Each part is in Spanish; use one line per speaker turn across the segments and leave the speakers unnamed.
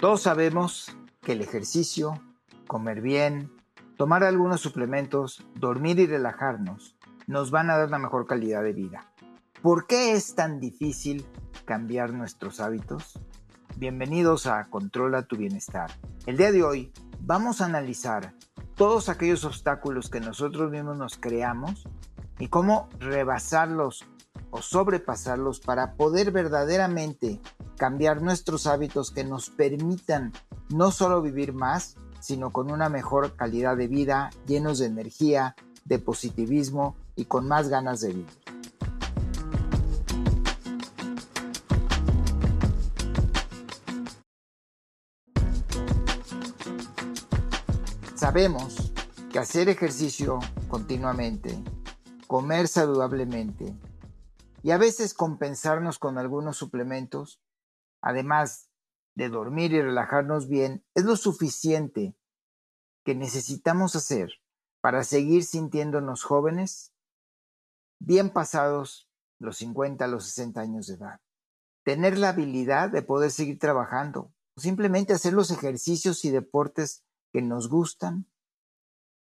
Todos sabemos que el ejercicio, comer bien, tomar algunos suplementos, dormir y relajarnos nos van a dar una mejor calidad de vida. ¿Por qué es tan difícil cambiar nuestros hábitos? Bienvenidos a Controla tu Bienestar. El día de hoy vamos a analizar todos aquellos obstáculos que nosotros mismos nos creamos y cómo rebasarlos o sobrepasarlos para poder verdaderamente cambiar nuestros hábitos que nos permitan no solo vivir más, sino con una mejor calidad de vida, llenos de energía, de positivismo y con más ganas de vivir. Sabemos que hacer ejercicio continuamente, comer saludablemente, y a veces compensarnos con algunos suplementos, además de dormir y relajarnos bien, es lo suficiente que necesitamos hacer para seguir sintiéndonos jóvenes, bien pasados los 50, los 60 años de edad. Tener la habilidad de poder seguir trabajando, o simplemente hacer los ejercicios y deportes que nos gustan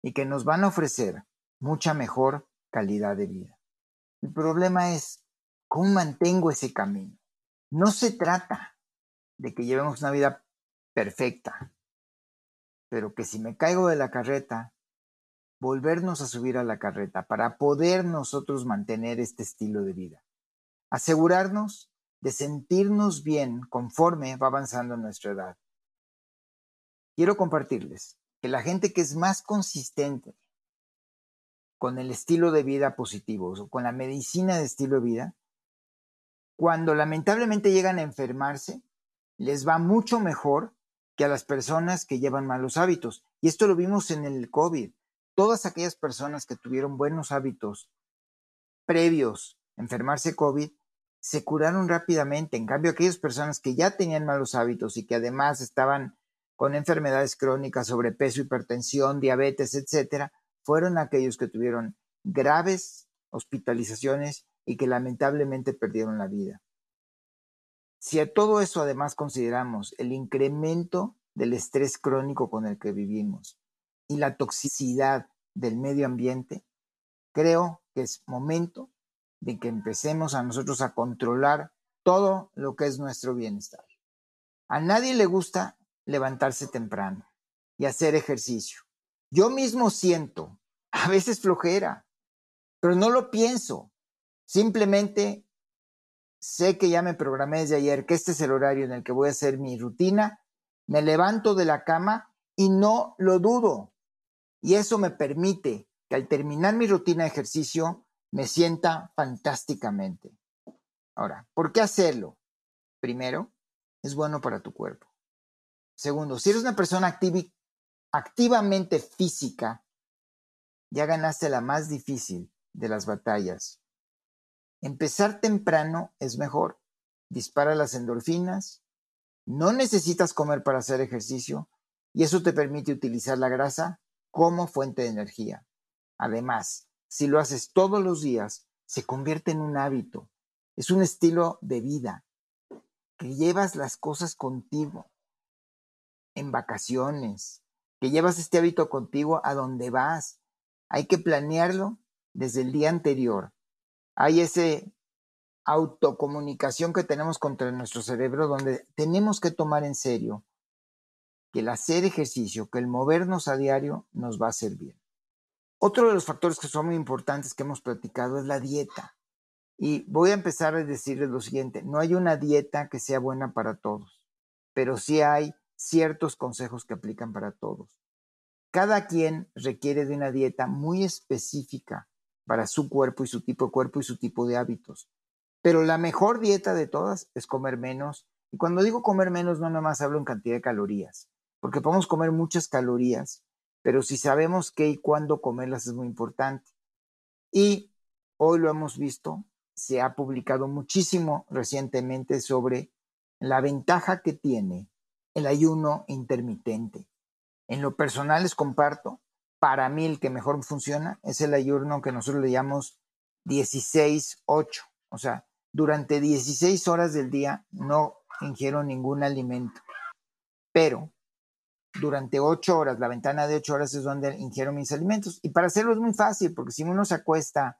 y que nos van a ofrecer mucha mejor calidad de vida. El problema es ¿Cómo mantengo ese camino? No se trata de que llevemos una vida perfecta, pero que si me caigo de la carreta, volvernos a subir a la carreta para poder nosotros mantener este estilo de vida. Asegurarnos de sentirnos bien conforme va avanzando nuestra edad. Quiero compartirles que la gente que es más consistente con el estilo de vida positivo o con la medicina de estilo de vida cuando lamentablemente llegan a enfermarse, les va mucho mejor que a las personas que llevan malos hábitos. Y esto lo vimos en el COVID. Todas aquellas personas que tuvieron buenos hábitos previos a enfermarse COVID se curaron rápidamente. En cambio, aquellas personas que ya tenían malos hábitos y que además estaban con enfermedades crónicas, sobrepeso, hipertensión, diabetes, etcétera, fueron aquellos que tuvieron graves hospitalizaciones y que lamentablemente perdieron la vida. Si a todo eso además consideramos el incremento del estrés crónico con el que vivimos y la toxicidad del medio ambiente, creo que es momento de que empecemos a nosotros a controlar todo lo que es nuestro bienestar. A nadie le gusta levantarse temprano y hacer ejercicio. Yo mismo siento a veces flojera, pero no lo pienso. Simplemente sé que ya me programé desde ayer que este es el horario en el que voy a hacer mi rutina, me levanto de la cama y no lo dudo. Y eso me permite que al terminar mi rutina de ejercicio me sienta fantásticamente. Ahora, ¿por qué hacerlo? Primero, es bueno para tu cuerpo. Segundo, si eres una persona activamente física, ya ganaste la más difícil de las batallas Empezar temprano es mejor. Dispara las endorfinas, no necesitas comer para hacer ejercicio y eso te permite utilizar la grasa como fuente de energía. Además, si lo haces todos los días, se convierte en un hábito. Es un estilo de vida que llevas las cosas contigo en vacaciones, que llevas este hábito contigo a donde vas. Hay que planearlo desde el día anterior hay ese autocomunicación que tenemos contra nuestro cerebro donde tenemos que tomar en serio que el hacer ejercicio, que el movernos a diario nos va a hacer bien. Otro de los factores que son muy importantes que hemos platicado es la dieta. Y voy a empezar a decirles lo siguiente, no hay una dieta que sea buena para todos, pero sí hay ciertos consejos que aplican para todos. Cada quien requiere de una dieta muy específica para su cuerpo y su tipo de cuerpo y su tipo de hábitos. Pero la mejor dieta de todas es comer menos. Y cuando digo comer menos, no nomás hablo en cantidad de calorías, porque podemos comer muchas calorías, pero si sabemos qué y cuándo comerlas es muy importante. Y hoy lo hemos visto, se ha publicado muchísimo recientemente sobre la ventaja que tiene el ayuno intermitente. En lo personal les comparto para mí el que mejor funciona es el ayuno que nosotros le llamamos 16-8. O sea, durante 16 horas del día no ingiero ningún alimento. pero durante ocho horas, la ventana de ocho horas es donde ingiero mis alimentos. Y para hacerlo es muy fácil, porque si uno se acuesta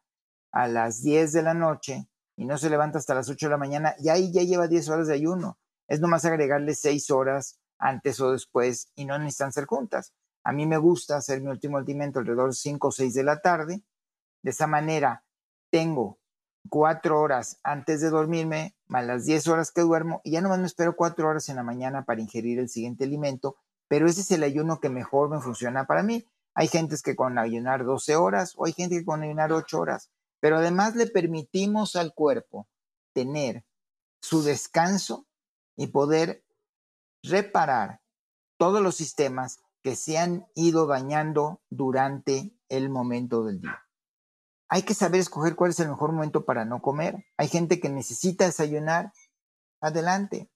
a las 10 de la noche y no se levanta hasta las 8 de la mañana, y ahí ya lleva 10 horas de ayuno. Es nomás agregarle 6 horas antes o después y no necesitan ser juntas. A mí me gusta hacer mi último alimento alrededor de 5 o 6 de la tarde. De esa manera tengo 4 horas antes de dormirme, más las 10 horas que duermo, y ya nomás me espero 4 horas en la mañana para ingerir el siguiente alimento pero ese es el ayuno que mejor me funciona para mí. Hay gentes que con ayunar 12 horas o hay gente que con ayunar 8 horas, pero además le permitimos al cuerpo tener su descanso y poder reparar todos los sistemas que se han ido dañando durante el momento del día. Hay que saber escoger cuál es el mejor momento para no comer. Hay gente que necesita desayunar. Adelante.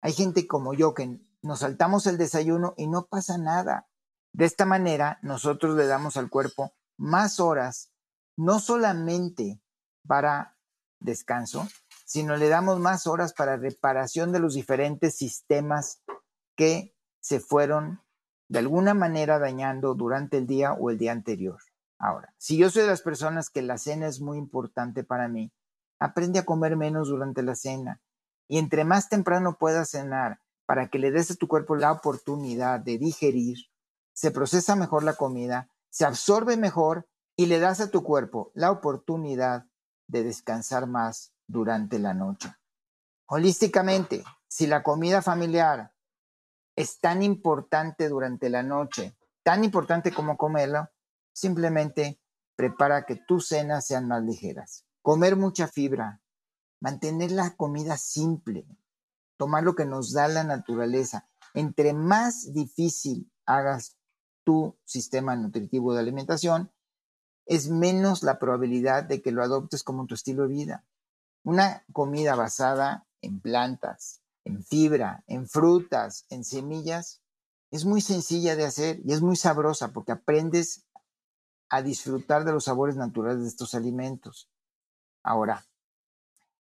Hay gente como yo que nos saltamos el desayuno y no pasa nada. De esta manera, nosotros le damos al cuerpo más horas, no solamente para descanso, sino le damos más horas para reparación de los diferentes sistemas que se fueron de alguna manera dañando durante el día o el día anterior. Ahora, si yo soy de las personas que la cena es muy importante para mí, aprende a comer menos durante la cena. Y entre más temprano puedas cenar para que le des a tu cuerpo la oportunidad de digerir, se procesa mejor la comida, se absorbe mejor y le das a tu cuerpo la oportunidad de descansar más durante la noche. Holísticamente, si la comida familiar es tan importante durante la noche, tan importante como comerla, simplemente prepara que tus cenas sean más ligeras. Comer mucha fibra, mantener la comida simple, tomar lo que nos da la naturaleza. Entre más difícil hagas tu sistema nutritivo de alimentación, es menos la probabilidad de que lo adoptes como tu estilo de vida. Una comida basada en plantas, en fibra, en frutas, en semillas, es muy sencilla de hacer y es muy sabrosa porque aprendes a disfrutar de los sabores naturales de estos alimentos. Ahora,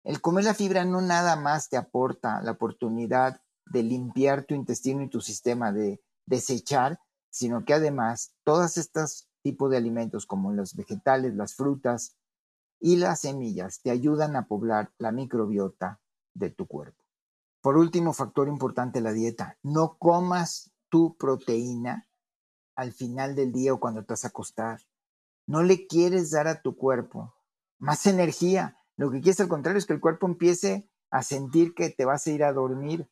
el comer la fibra no nada más te aporta la oportunidad de limpiar tu intestino y tu sistema de desechar, sino que además todos estos tipos de alimentos como los vegetales, las frutas y las semillas te ayudan a poblar la microbiota de tu cuerpo. Por último, factor importante la dieta. No comas tu proteína al final del día o cuando te vas a acostar. No le quieres dar a tu cuerpo más energía. Lo que quieres al contrario es que el cuerpo empiece a sentir que te vas a ir a dormir.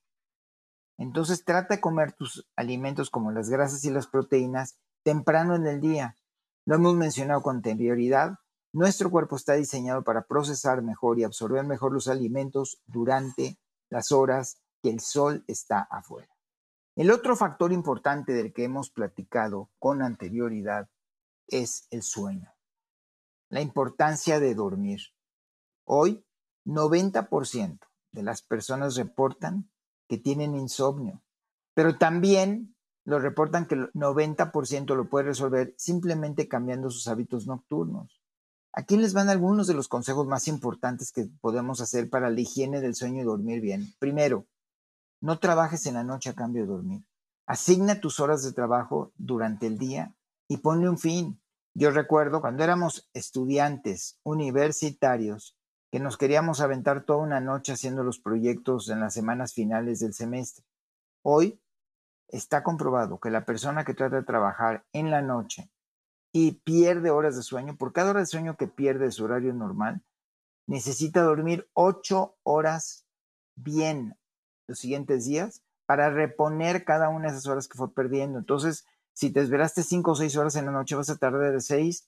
Entonces trata de comer tus alimentos como las grasas y las proteínas temprano en el día. Lo hemos mencionado con anterioridad. Nuestro cuerpo está diseñado para procesar mejor y absorber mejor los alimentos durante las horas que el sol está afuera. El otro factor importante del que hemos platicado con anterioridad es el sueño. La importancia de dormir. Hoy, 90% de las personas reportan que tienen insomnio, pero también lo reportan que el 90% lo puede resolver simplemente cambiando sus hábitos nocturnos. Aquí les van algunos de los consejos más importantes que podemos hacer para la higiene del sueño y dormir bien. Primero, no trabajes en la noche a cambio de dormir. Asigna tus horas de trabajo durante el día y ponle un fin. Yo recuerdo cuando éramos estudiantes universitarios, que nos queríamos aventar toda una noche haciendo los proyectos en las semanas finales del semestre. Hoy está comprobado que la persona que trata de trabajar en la noche y pierde horas de sueño, por cada hora de sueño que pierde de su horario normal, necesita dormir ocho horas bien los siguientes días para reponer cada una de esas horas que fue perdiendo. Entonces, si te esperaste cinco o seis horas en la noche, vas a tardar de seis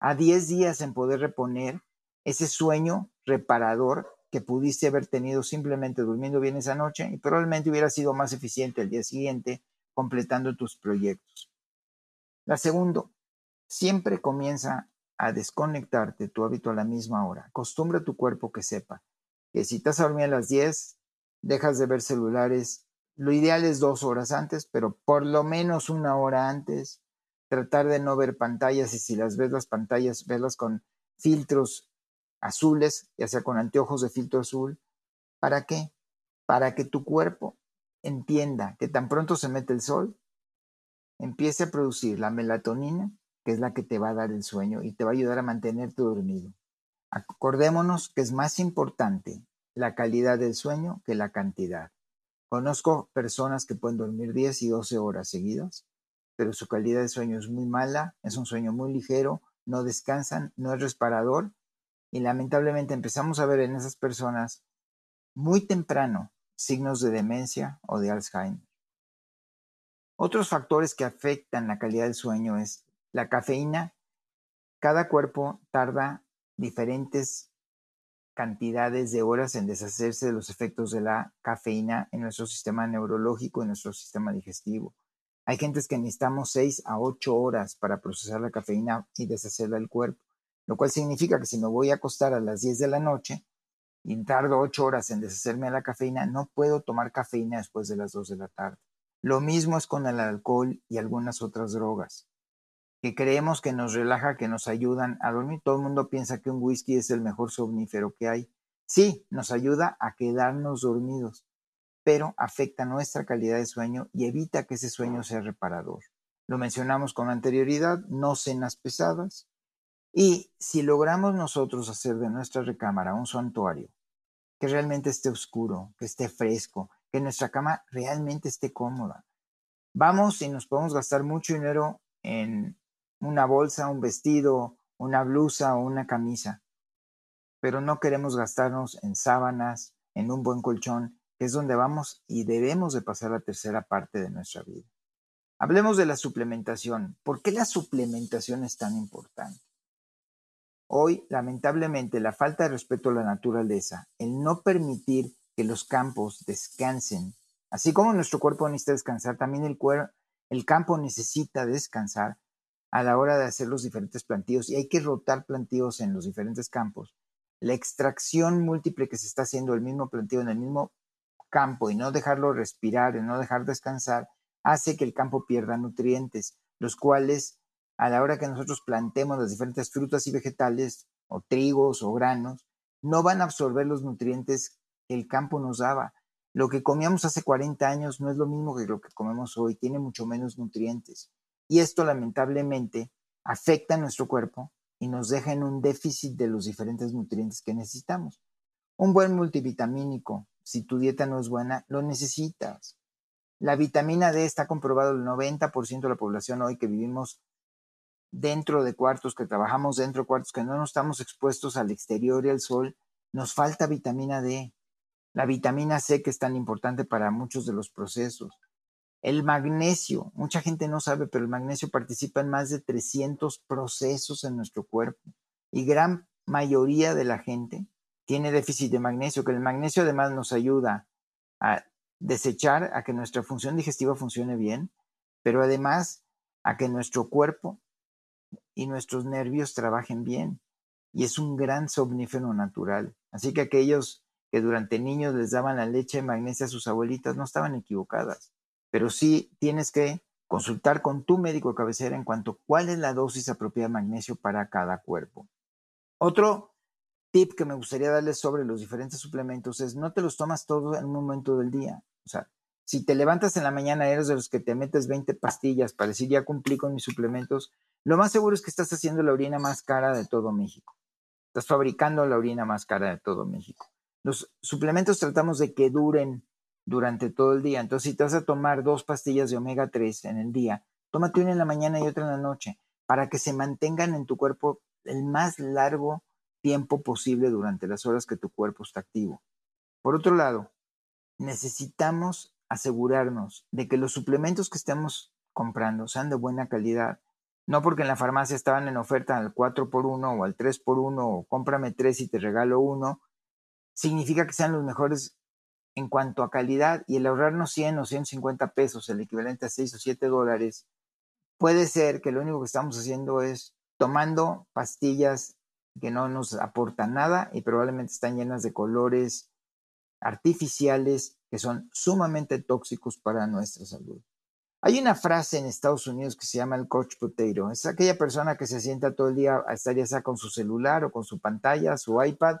a diez días en poder reponer ese sueño reparador que pudiste haber tenido simplemente durmiendo bien esa noche y probablemente hubiera sido más eficiente el día siguiente completando tus proyectos. La segunda, siempre comienza a desconectarte tu hábito a la misma hora. Acostumbra a tu cuerpo que sepa que si estás a dormir a las 10, dejas de ver celulares. Lo ideal es dos horas antes, pero por lo menos una hora antes. Tratar de no ver pantallas y si las ves las pantallas, verlas con filtros azules, ya sea con anteojos de filtro azul. ¿Para qué? Para que tu cuerpo entienda que tan pronto se mete el sol, empiece a producir la melatonina, que es la que te va a dar el sueño y te va a ayudar a mantenerte dormido. Acordémonos que es más importante la calidad del sueño que la cantidad. Conozco personas que pueden dormir 10 y 12 horas seguidas, pero su calidad de sueño es muy mala, es un sueño muy ligero, no descansan, no es reparador y lamentablemente empezamos a ver en esas personas muy temprano signos de demencia o de Alzheimer. Otros factores que afectan la calidad del sueño es la cafeína. Cada cuerpo tarda diferentes cantidades de horas en deshacerse de los efectos de la cafeína en nuestro sistema neurológico, en nuestro sistema digestivo. Hay gentes que necesitamos 6 a 8 horas para procesar la cafeína y deshacerla del cuerpo, lo cual significa que si me voy a acostar a las 10 de la noche y tardo 8 horas en deshacerme de la cafeína, no puedo tomar cafeína después de las 2 de la tarde. Lo mismo es con el alcohol y algunas otras drogas creemos que nos relaja, que nos ayudan a dormir. Todo el mundo piensa que un whisky es el mejor somnífero que hay. Sí, nos ayuda a quedarnos dormidos, pero afecta nuestra calidad de sueño y evita que ese sueño sea reparador. Lo mencionamos con anterioridad, no cenas pesadas. Y si logramos nosotros hacer de nuestra recámara un santuario, que realmente esté oscuro, que esté fresco, que nuestra cama realmente esté cómoda, vamos y nos podemos gastar mucho dinero en una bolsa, un vestido, una blusa o una camisa. Pero no queremos gastarnos en sábanas, en un buen colchón, que es donde vamos y debemos de pasar la tercera parte de nuestra vida. Hablemos de la suplementación. ¿Por qué la suplementación es tan importante? Hoy, lamentablemente, la falta de respeto a la naturaleza, el no permitir que los campos descansen, así como nuestro cuerpo necesita descansar, también el, el campo necesita descansar, a la hora de hacer los diferentes plantíos y hay que rotar plantíos en los diferentes campos. La extracción múltiple que se está haciendo el mismo plantío en el mismo campo y no dejarlo respirar y no dejar descansar hace que el campo pierda nutrientes, los cuales a la hora que nosotros plantemos las diferentes frutas y vegetales o trigos o granos, no van a absorber los nutrientes que el campo nos daba. Lo que comíamos hace 40 años no es lo mismo que lo que comemos hoy, tiene mucho menos nutrientes. Y esto lamentablemente afecta a nuestro cuerpo y nos deja en un déficit de los diferentes nutrientes que necesitamos. Un buen multivitamínico, si tu dieta no es buena, lo necesitas. La vitamina D está comprobado el 90% de la población hoy que vivimos dentro de cuartos, que trabajamos dentro de cuartos, que no nos estamos expuestos al exterior y al sol, nos falta vitamina D. La vitamina C que es tan importante para muchos de los procesos. El magnesio, mucha gente no sabe, pero el magnesio participa en más de 300 procesos en nuestro cuerpo y gran mayoría de la gente tiene déficit de magnesio, que el magnesio además nos ayuda a desechar, a que nuestra función digestiva funcione bien, pero además a que nuestro cuerpo y nuestros nervios trabajen bien. Y es un gran somnífero natural. Así que aquellos que durante niños les daban la leche de magnesia a sus abuelitas no estaban equivocadas pero sí tienes que consultar con tu médico de cabecera en cuanto a cuál es la dosis apropiada de magnesio para cada cuerpo. Otro tip que me gustaría darles sobre los diferentes suplementos es no te los tomas todos en un momento del día. O sea, si te levantas en la mañana, eres de los que te metes 20 pastillas para decir ya cumplí con mis suplementos, lo más seguro es que estás haciendo la orina más cara de todo México. Estás fabricando la orina más cara de todo México. Los suplementos tratamos de que duren durante todo el día. Entonces, si te vas a tomar dos pastillas de omega 3 en el día, tómate una en la mañana y otra en la noche para que se mantengan en tu cuerpo el más largo tiempo posible durante las horas que tu cuerpo está activo. Por otro lado, necesitamos asegurarnos de que los suplementos que estemos comprando sean de buena calidad. No porque en la farmacia estaban en oferta al 4x1 o al 3x1 o cómprame 3 y te regalo uno, significa que sean los mejores en cuanto a calidad y el ahorrarnos 100 o 150 pesos, el equivalente a 6 o 7 dólares, puede ser que lo único que estamos haciendo es tomando pastillas que no nos aportan nada y probablemente están llenas de colores artificiales que son sumamente tóxicos para nuestra salud. Hay una frase en Estados Unidos que se llama el coach potato. Es aquella persona que se sienta todo el día a estar ya con su celular o con su pantalla, su iPad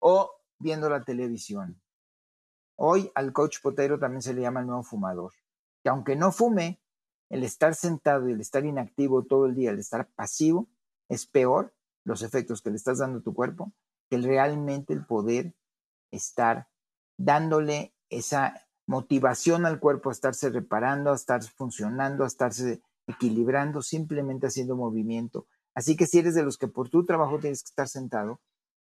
o viendo la televisión. Hoy al coach potero también se le llama el nuevo fumador, que aunque no fume, el estar sentado y el estar inactivo todo el día, el estar pasivo, es peor los efectos que le estás dando a tu cuerpo que realmente el poder estar dándole esa motivación al cuerpo a estarse reparando, a estar funcionando, a estarse equilibrando, simplemente haciendo movimiento. Así que si eres de los que por tu trabajo tienes que estar sentado,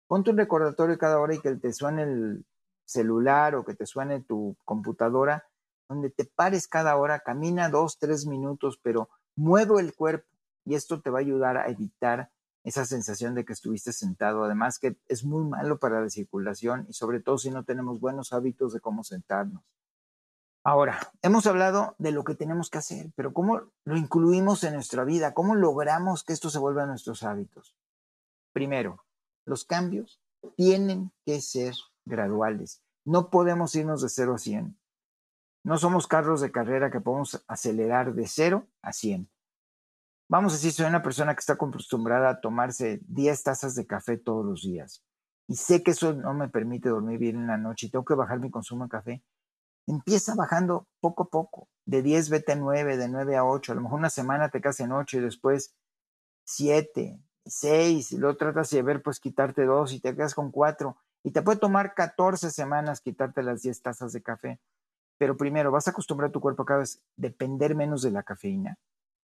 ponte un recordatorio cada hora y que te suene el celular o que te suene tu computadora, donde te pares cada hora, camina dos, tres minutos, pero muevo el cuerpo y esto te va a ayudar a evitar esa sensación de que estuviste sentado. Además que es muy malo para la circulación y sobre todo si no tenemos buenos hábitos de cómo sentarnos. Ahora, hemos hablado de lo que tenemos que hacer, pero ¿cómo lo incluimos en nuestra vida? ¿Cómo logramos que esto se vuelva a nuestros hábitos? Primero, los cambios tienen que ser graduales. No podemos irnos de 0 a 100. No somos carros de carrera que podemos acelerar de 0 a 100. Vamos a decir, soy una persona que está acostumbrada a tomarse 10 tazas de café todos los días y sé que eso no me permite dormir bien en la noche y tengo que bajar mi consumo de café. Empieza bajando poco a poco, de 10 vete a 9, de 9 a 8, a lo mejor una semana te quedas en 8 y después 7, 6, y luego tratas de ver, pues quitarte 2 y te quedas con 4 y te puede tomar 14 semanas quitarte las 10 tazas de café. Pero primero, vas a acostumbrar a tu cuerpo a cada vez depender menos de la cafeína.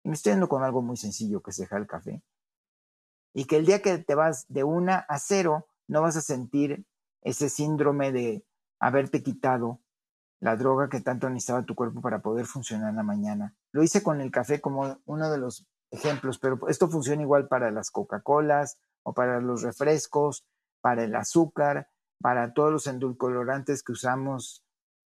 Y me estoy yendo con algo muy sencillo que es dejar el café. Y que el día que te vas de una a cero, no vas a sentir ese síndrome de haberte quitado la droga que tanto necesitaba tu cuerpo para poder funcionar en la mañana. Lo hice con el café como uno de los ejemplos, pero esto funciona igual para las Coca-Colas o para los refrescos para el azúcar, para todos los endulcorantes que usamos,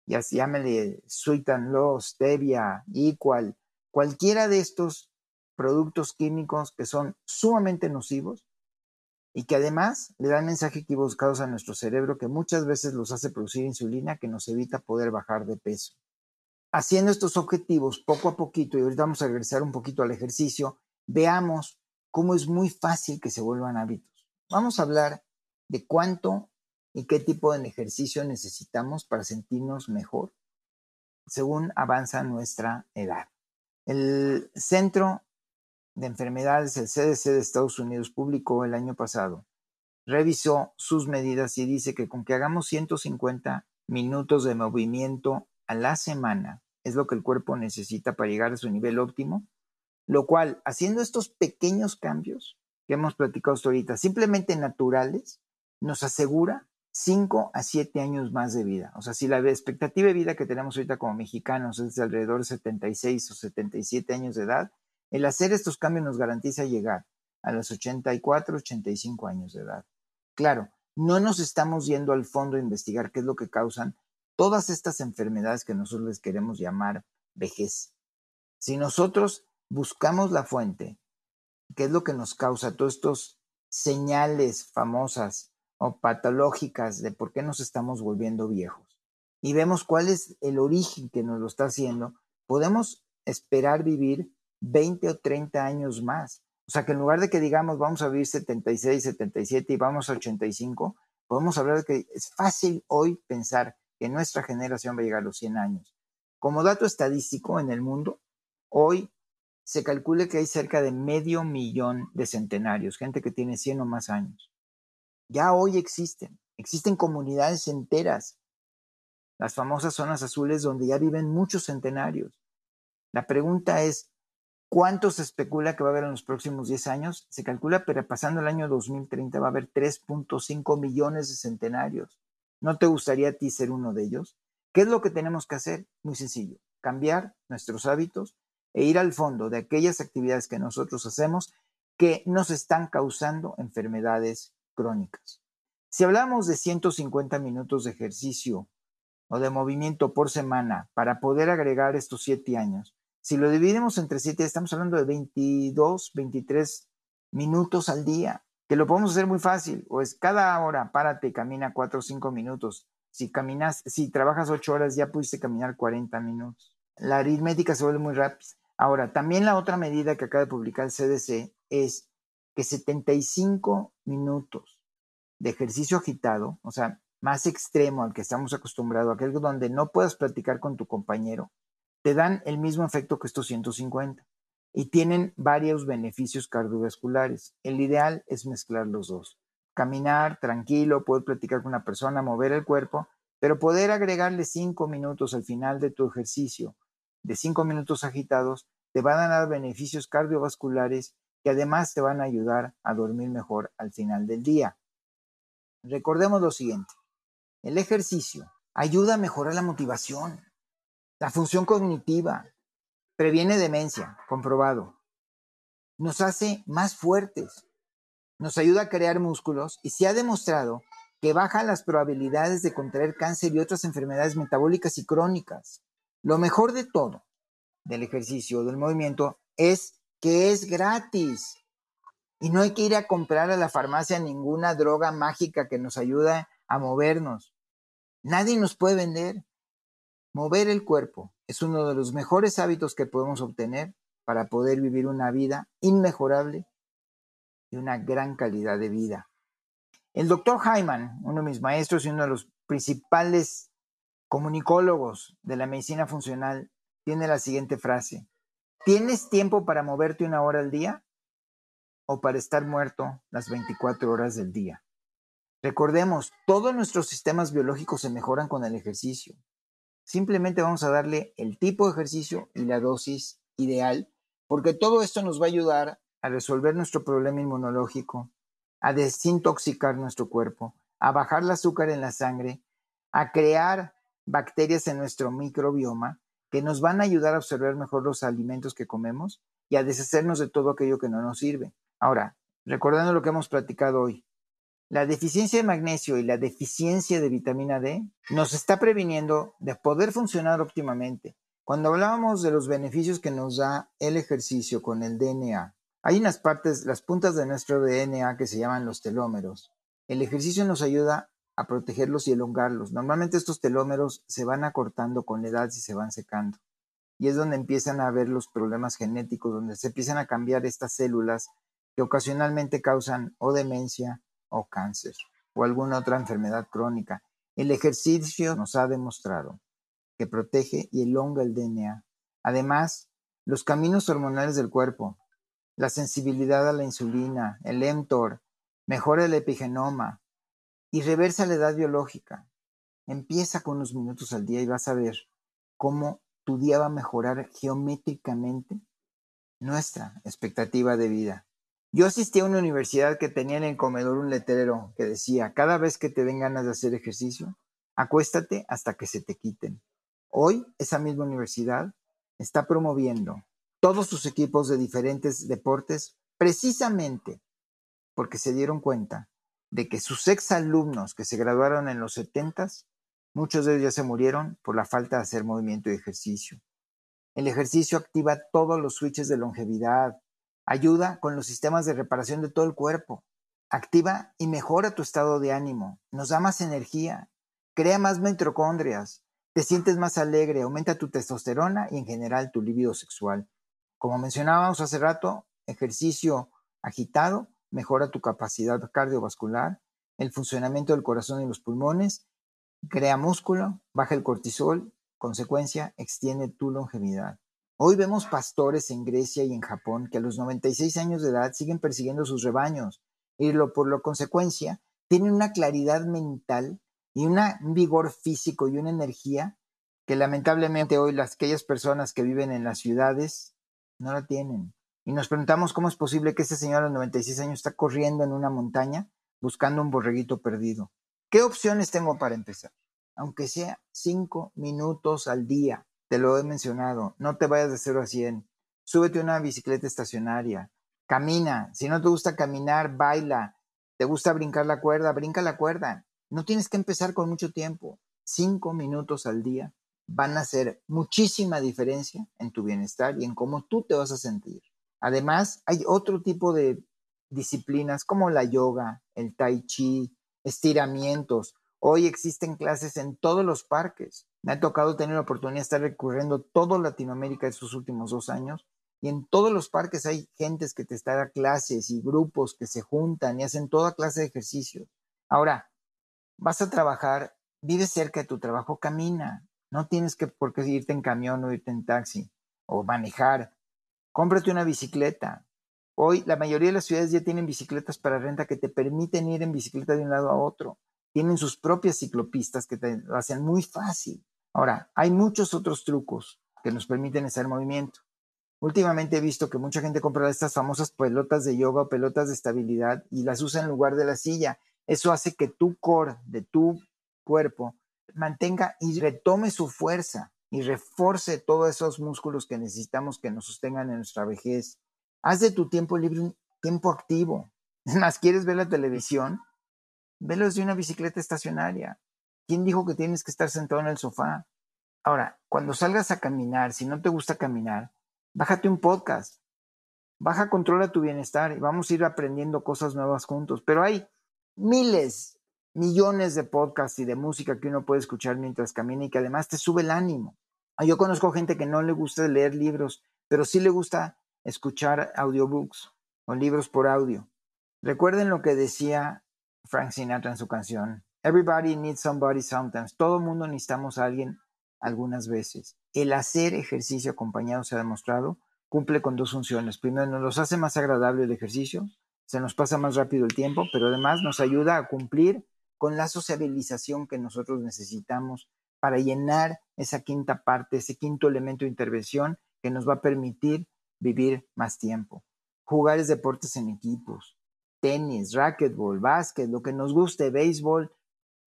ya se llámele sweet and low, stevia, equal, cualquiera de estos productos químicos que son sumamente nocivos y que además le dan mensajes equivocados a nuestro cerebro que muchas veces los hace producir insulina que nos evita poder bajar de peso. Haciendo estos objetivos poco a poquito, y ahorita vamos a regresar un poquito al ejercicio, veamos cómo es muy fácil que se vuelvan hábitos. Vamos a hablar de cuánto y qué tipo de ejercicio necesitamos para sentirnos mejor según avanza nuestra edad. El Centro de Enfermedades, el CDC de Estados Unidos, publicó el año pasado, revisó sus medidas y dice que con que hagamos 150 minutos de movimiento a la semana, es lo que el cuerpo necesita para llegar a su nivel óptimo, lo cual, haciendo estos pequeños cambios que hemos platicado hasta ahorita, simplemente naturales, nos asegura 5 a 7 años más de vida. O sea, si la expectativa de vida que tenemos ahorita como mexicanos es de alrededor de 76 o 77 años de edad, el hacer estos cambios nos garantiza llegar a los 84, 85 años de edad. Claro, no nos estamos yendo al fondo a investigar qué es lo que causan todas estas enfermedades que nosotros les queremos llamar vejez. Si nosotros buscamos la fuente, qué es lo que nos causa todos estos señales famosas o patológicas de por qué nos estamos volviendo viejos y vemos cuál es el origen que nos lo está haciendo, podemos esperar vivir 20 o 30 años más. O sea que en lugar de que digamos vamos a vivir 76, 77 y vamos a 85, podemos hablar de que es fácil hoy pensar que nuestra generación va a llegar a los 100 años. Como dato estadístico en el mundo, hoy se calcula que hay cerca de medio millón de centenarios, gente que tiene 100 o más años ya hoy existen. Existen comunidades enteras, las famosas zonas azules donde ya viven muchos centenarios. La pregunta es, ¿cuánto se especula que va a haber en los próximos 10 años? Se calcula, pero pasando el año 2030 va a haber 3.5 millones de centenarios. ¿No te gustaría a ti ser uno de ellos? ¿Qué es lo que tenemos que hacer? Muy sencillo, cambiar nuestros hábitos e ir al fondo de aquellas actividades que nosotros hacemos que nos están causando enfermedades crónicas. Si hablamos de 150 minutos de ejercicio o de movimiento por semana para poder agregar estos 7 años, si lo dividimos entre 7, estamos hablando de 22, 23 minutos al día, que lo podemos hacer muy fácil, o es cada hora párate camina 4 o 5 minutos. Si caminas, si trabajas 8 horas ya pudiste caminar 40 minutos. La aritmética se vuelve muy rápida. Ahora, también la otra medida que acaba de publicar el CDC es que 75 minutos de ejercicio agitado, o sea, más extremo al que estamos acostumbrados, aquel donde no puedas platicar con tu compañero, te dan el mismo efecto que estos 150 y tienen varios beneficios cardiovasculares. El ideal es mezclar los dos. Caminar tranquilo, poder platicar con una persona, mover el cuerpo, pero poder agregarle cinco minutos al final de tu ejercicio, de cinco minutos agitados, te van a dar beneficios cardiovasculares que además te van a ayudar a dormir mejor al final del día. Recordemos lo siguiente, el ejercicio ayuda a mejorar la motivación, la función cognitiva, previene demencia, comprobado. Nos hace más fuertes, nos ayuda a crear músculos y se ha demostrado que baja las probabilidades de contraer cáncer y otras enfermedades metabólicas y crónicas. Lo mejor de todo del ejercicio, del movimiento, es que es gratis. Y no hay que ir a comprar a la farmacia ninguna droga mágica que nos ayude a movernos. Nadie nos puede vender. Mover el cuerpo es uno de los mejores hábitos que podemos obtener para poder vivir una vida inmejorable y una gran calidad de vida. El doctor Hyman, uno de mis maestros y uno de los principales comunicólogos de la medicina funcional, tiene la siguiente frase. ¿Tienes tiempo para moverte una hora al día o para estar muerto las 24 horas del día? Recordemos, todos nuestros sistemas biológicos se mejoran con el ejercicio. Simplemente vamos a darle el tipo de ejercicio y la dosis ideal, porque todo esto nos va a ayudar a resolver nuestro problema inmunológico, a desintoxicar nuestro cuerpo, a bajar el azúcar en la sangre, a crear bacterias en nuestro microbioma que nos van a ayudar a absorber mejor los alimentos que comemos y a deshacernos de todo aquello que no nos sirve. Ahora, recordando lo que hemos platicado hoy, la deficiencia de magnesio y la deficiencia de vitamina D nos está previniendo de poder funcionar óptimamente. Cuando hablábamos de los beneficios que nos da el ejercicio con el DNA, hay unas partes, las puntas de nuestro DNA que se llaman los telómeros. El ejercicio nos ayuda a protegerlos y elongarlos. Normalmente estos telómeros se van acortando con la edad y se van secando. Y es donde empiezan a haber los problemas genéticos, donde se empiezan a cambiar estas células que ocasionalmente causan o demencia o cáncer o alguna otra enfermedad crónica. El ejercicio nos ha demostrado que protege y elonga el DNA. Además, los caminos hormonales del cuerpo, la sensibilidad a la insulina, el mTOR, mejora el epigenoma y reversa la edad biológica. Empieza con unos minutos al día y vas a ver cómo tu día va a mejorar geométricamente nuestra expectativa de vida. Yo asistí a una universidad que tenía en el comedor un letrero que decía, cada vez que te den ganas de hacer ejercicio, acuéstate hasta que se te quiten. Hoy esa misma universidad está promoviendo todos sus equipos de diferentes deportes precisamente porque se dieron cuenta de que sus exalumnos que se graduaron en los 70, muchos de ellos ya se murieron por la falta de hacer movimiento y ejercicio. El ejercicio activa todos los switches de longevidad, Ayuda con los sistemas de reparación de todo el cuerpo. Activa y mejora tu estado de ánimo. Nos da más energía. Crea más mitocondrias. Te sientes más alegre. Aumenta tu testosterona y en general tu libido sexual. Como mencionábamos hace rato, ejercicio agitado mejora tu capacidad cardiovascular, el funcionamiento del corazón y los pulmones, crea músculo, baja el cortisol, consecuencia, extiende tu longevidad. Hoy vemos pastores en Grecia y en Japón que a los 96 años de edad siguen persiguiendo sus rebaños y por lo consecuencia tienen una claridad mental y un vigor físico y una energía que lamentablemente hoy las aquellas personas que viven en las ciudades no la tienen. Y nos preguntamos cómo es posible que este señor a los 96 años está corriendo en una montaña buscando un borreguito perdido. ¿Qué opciones tengo para empezar? Aunque sea cinco minutos al día te lo he mencionado, no te vayas de 0 a 100, súbete una bicicleta estacionaria, camina, si no te gusta caminar, baila, te gusta brincar la cuerda, brinca la cuerda. No tienes que empezar con mucho tiempo, cinco minutos al día van a hacer muchísima diferencia en tu bienestar y en cómo tú te vas a sentir. Además, hay otro tipo de disciplinas como la yoga, el tai chi, estiramientos. Hoy existen clases en todos los parques. Me ha tocado tener la oportunidad de estar recorriendo todo Latinoamérica estos últimos dos años y en todos los parques hay gentes que te están clases y grupos que se juntan y hacen toda clase de ejercicios. Ahora, Vas a trabajar, vive cerca de tu trabajo, camina. No tienes que por qué irte en camión o irte en taxi o manejar. Cómprate una bicicleta. Hoy la mayoría de las ciudades ya tienen bicicletas para renta que te permiten ir en bicicleta de un lado a otro. Tienen sus propias ciclopistas que te lo hacen muy fácil. Ahora, hay muchos otros trucos que nos permiten en movimiento. Últimamente he visto que mucha gente compra estas famosas pelotas de yoga o pelotas de estabilidad y las usa en lugar de la silla. Eso hace que tu core de tu cuerpo mantenga y retome su fuerza y reforce todos esos músculos que necesitamos que nos sostengan en nuestra vejez. Haz de tu tiempo libre un tiempo activo. Es más, ¿quieres ver la televisión? Velo desde una bicicleta estacionaria. ¿Quién dijo que tienes que estar sentado en el sofá? Ahora, cuando salgas a caminar, si no te gusta caminar, bájate un podcast. Baja, controla tu bienestar y vamos a ir aprendiendo cosas nuevas juntos. Pero hay miles, millones de podcasts y de música que uno puede escuchar mientras camina y que además te sube el ánimo. Yo conozco gente que no le gusta leer libros, pero sí le gusta escuchar audiobooks o libros por audio. Recuerden lo que decía Frank Sinatra en su canción. Everybody needs somebody sometimes. Todo mundo necesitamos a alguien algunas veces. El hacer ejercicio acompañado se ha demostrado cumple con dos funciones. Primero, nos hace más agradable el ejercicio, se nos pasa más rápido el tiempo, pero además nos ayuda a cumplir con la sociabilización que nosotros necesitamos para llenar esa quinta parte, ese quinto elemento de intervención que nos va a permitir vivir más tiempo. Jugar deportes en equipos, tenis, racquetball, básquet, lo que nos guste, béisbol,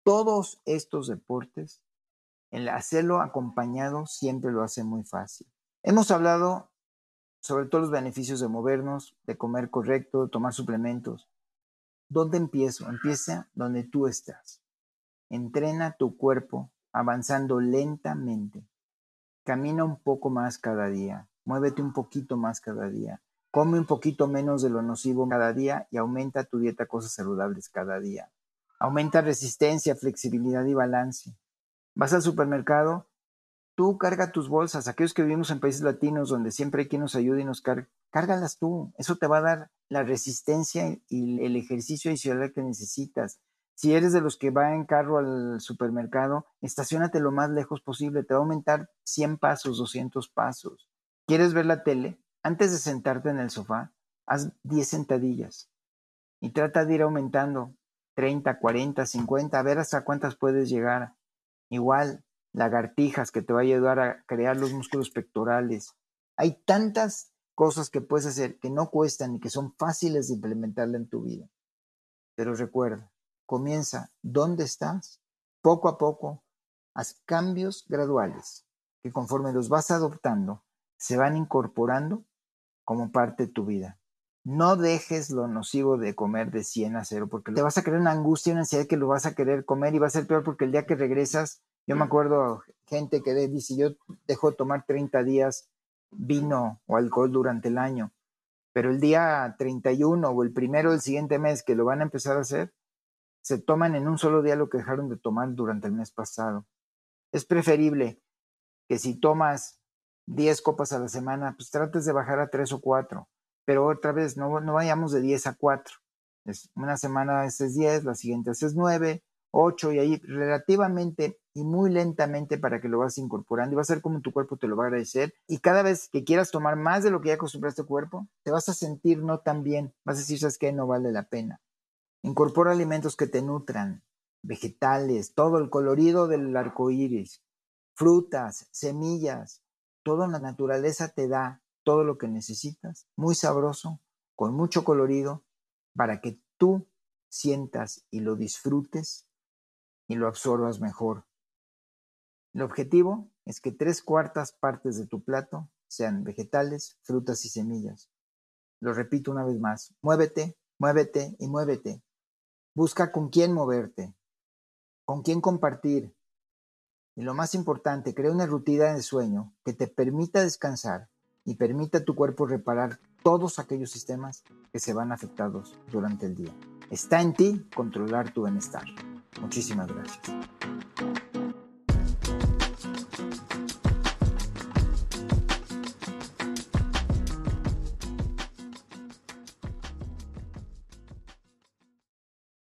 todos estos deportes el hacerlo acompañado siempre lo hace muy fácil. Hemos hablado sobre todos los beneficios de movernos, de comer correcto, tomar suplementos. ¿Dónde empiezo? Empieza donde tú estás. Entrena tu cuerpo avanzando lentamente. Camina un poco más cada día. Muévete un poquito más cada día. Come un poquito menos de lo nocivo cada día y aumenta tu dieta cosas saludables cada día. Aumenta resistencia, flexibilidad y balance. Vas al supermercado, tú carga tus bolsas, aquellos que vivimos en países latinos donde siempre hay quien nos ayude y nos carga, cárgalas tú. Eso te va a dar la resistencia y el ejercicio adicional que necesitas. Si eres de los que va en carro al supermercado, estacionate lo más lejos posible, te va a aumentar 100 pasos, 200 pasos. ¿Quieres ver la tele? Antes de sentarte en el sofá, haz 10 sentadillas y trata de ir aumentando 30, 40, 50, a ver hasta cuántas puedes llegar. Igual, lagartijas que te va a ayudar a crear los músculos pectorales. Hay tantas cosas que puedes hacer que no cuestan y que son fáciles de implementar en tu vida. Pero recuerda, comienza donde estás, poco a poco, haz cambios graduales que conforme los vas adoptando, se van incorporando como parte de tu vida. No dejes lo nocivo de comer de 100 a 0 porque te vas a crear una angustia, una ansiedad que lo vas a querer comer y va a ser peor porque el día que regresas, yo me acuerdo gente que dice, yo dejo de tomar 30 días vino o alcohol durante el año, pero el día 31 o el primero del siguiente mes que lo van a empezar a hacer, se toman en un solo día lo que dejaron de tomar durante el mes pasado. Es preferible que si tomas 10 copas a la semana, pues trates de bajar a 3 o 4 pero otra vez no, vayamos de 10 a 4. Es, una semana es 10, la siguiente es 9, 8 y ahí relativamente y muy lentamente para que lo vas incorporando y va a ser como tu cuerpo te lo va a agradecer y cada vez que quieras tomar más de lo que ya acostumbraste tu cuerpo, te vas a sentir no tan bien, vas a decir, sabes que no vale la pena. Incorpora alimentos que te nutran, vegetales, todo el colorido del arco iris, frutas, semillas, toda la naturaleza te da todo lo que necesitas, muy sabroso, con mucho colorido, para que tú sientas y lo disfrutes y lo absorbas mejor. El objetivo es que tres cuartas partes de tu plato sean vegetales, frutas y semillas. Lo repito una vez más, muévete, muévete y muévete. Busca con quién moverte, con quién compartir. Y lo más importante, crea una rutina de sueño que te permita descansar y permite a tu cuerpo reparar todos aquellos sistemas que se van afectados durante el día. Está en ti controlar tu bienestar. Muchísimas gracias.